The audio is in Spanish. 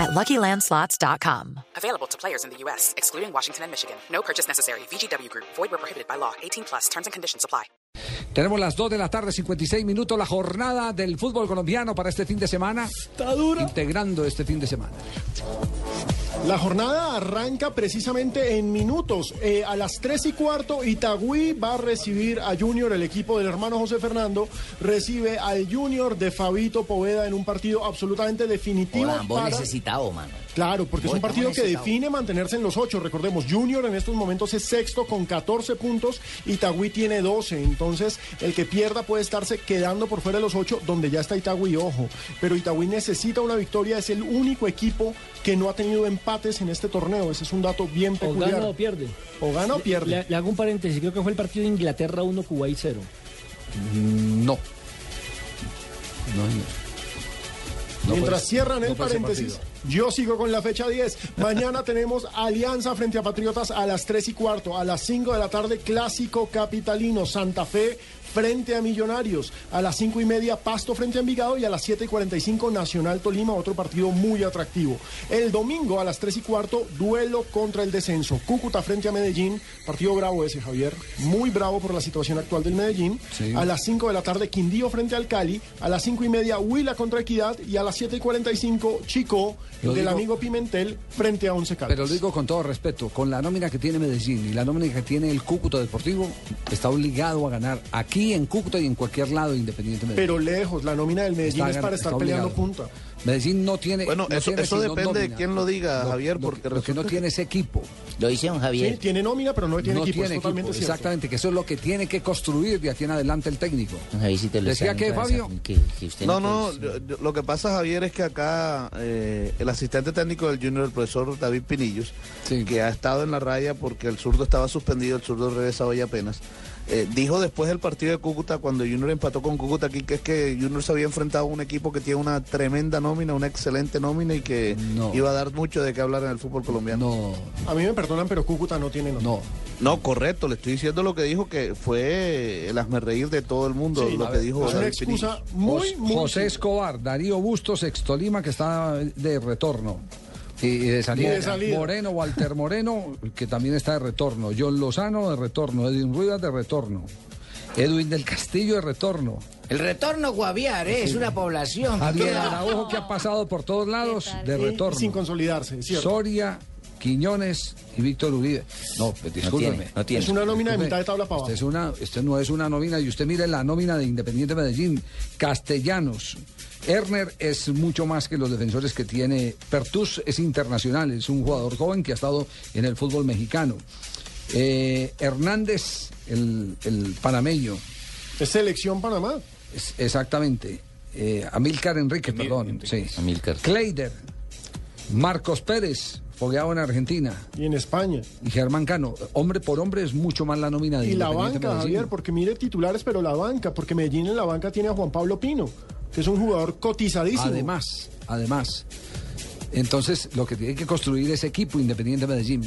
at LuckyLandSlots.com. Available to players in the U.S., excluding Washington and Michigan. No purchase necessary. VGW Group. Void where prohibited by law. 18 plus. Terms and conditions apply. Tenemos las 2 de la tarde, 56 minutos, la jornada del fútbol colombiano para este fin de semana. Está dura. Integrando este fin de semana. La jornada arranca precisamente en minutos. Eh, a las 3 y cuarto, Itagüí va a recibir a Junior, el equipo del hermano José Fernando, recibe al Junior de Fabito Poveda en un partido absolutamente definitivo. Hola, para- necesitado, mano. Claro, porque es un partido que define mantenerse en los ocho. Recordemos, Junior en estos momentos es sexto con 14 puntos, Itagüí tiene 12. Entonces, el que pierda puede estarse quedando por fuera de los ocho, donde ya está Itagüí, ojo. Pero Itagüí necesita una victoria, es el único equipo que no ha tenido empates en este torneo. Ese es un dato bien O peculiar. gana o pierde. O gana o pierde. Le, le hago un paréntesis, creo que fue el partido de Inglaterra 1, Kuwait 0. No. No, señor. No Mientras cierran el no paréntesis, yo sigo con la fecha 10. Mañana tenemos Alianza frente a Patriotas a las 3 y cuarto. A las 5 de la tarde, Clásico Capitalino. Santa Fe frente a Millonarios. A las 5 y media, Pasto frente a Envigado. Y a las 7 y 45, Nacional Tolima, otro partido muy atractivo. El domingo a las 3 y cuarto, duelo contra el descenso. Cúcuta frente a Medellín. Partido bravo ese, Javier. Muy bravo por la situación actual del Medellín. Sí. A las 5 de la tarde, Quindío frente al Cali. A las 5 y media, Huila contra Equidad. Y a las 7 y 45, Chico, Lo del digo- amigo Pimentel, frente a Once Caldas. Pero lo digo con todo respeto, con la nómina que tiene Medellín y la nómina que tiene el Cúcuta Deportivo, está obligado a ganar aquí en Cúcuta y en cualquier lado independientemente. Pero lejos, la nómina del Medellín Está es para estar peleando punta. Medellín no tiene. Bueno, no eso- tiene eso depende de quién lo diga, Javier, porque lo que no tiene ese equipo. Lo dice don Sí, Javier. tiene nómina, pero no tiene no equipo. tiene equipo, exactamente, que eso es lo que tiene que construir de aquí en adelante el técnico. Don Javier, si te lo ¿Decía Fabio? que- que usted No, no, puede- yo- yo- lo que pasa, Javier, es que acá eh, el asistente técnico del Junior, el profesor David Pinillos, Sí. que ha estado en la raya porque el zurdo estaba suspendido, el zurdo regresa hoy apenas, eh, dijo después del partido de Cúcuta, cuando Junior empató con Cúcuta aquí, que es que Junior se había enfrentado a un equipo que tiene una tremenda nómina, una excelente nómina y que No. iba a dar mucho de qué hablar en el fútbol colombiano. No, A mí me perdonan, pero Cúcuta no tiene nómina. no. No, correcto, le estoy diciendo lo que dijo, que fue el hazmerreír de todo el mundo, Sí, lo que ver, dijo es una excusa muy, Jos- muy... José Escobar, Darío Bustos, ex Tolima, que está de retorno. Y, de salida. Y de salida. Moreno, Walter Moreno, que también está de retorno. John Lozano de retorno. Edwin Ruidas de retorno. Edwin del Castillo de retorno. El retorno Guaviar ¿eh? es una población. queda- Araujo, que ha pasado por todos lados, de retorno. sin consolidarse, es cierto. Soria, Quiñones y Víctor Uribe. No, pues discúlpeme. tiene, no tiene. Es una nómina de mitad de tabla para abajo. es una, este no es una nómina y usted mire la nómina de Independiente Medellín, Castellanos. Erner es mucho más que los defensores que tiene. Pertus es internacional, es un jugador joven que ha estado en el fútbol mexicano. Eh, Hernández, el, el panameño, Es selección Panamá. es- exactamente. Eh, Amílcar Enrique, perdón. Sí. Amílcar. Kleider, Marcos Pérez, fogueado en Argentina. Y en España. Y Germán Cano, hombre por hombre es mucho más la nómina de Y la banca, Medellín. Javier, porque mire titulares, pero la banca, porque Medellín en la banca tiene a Juan Pablo Pino, que es un jugador cotizadísimo. Además, además. Entonces, lo que tiene que construir es equipo Independiente Medellín.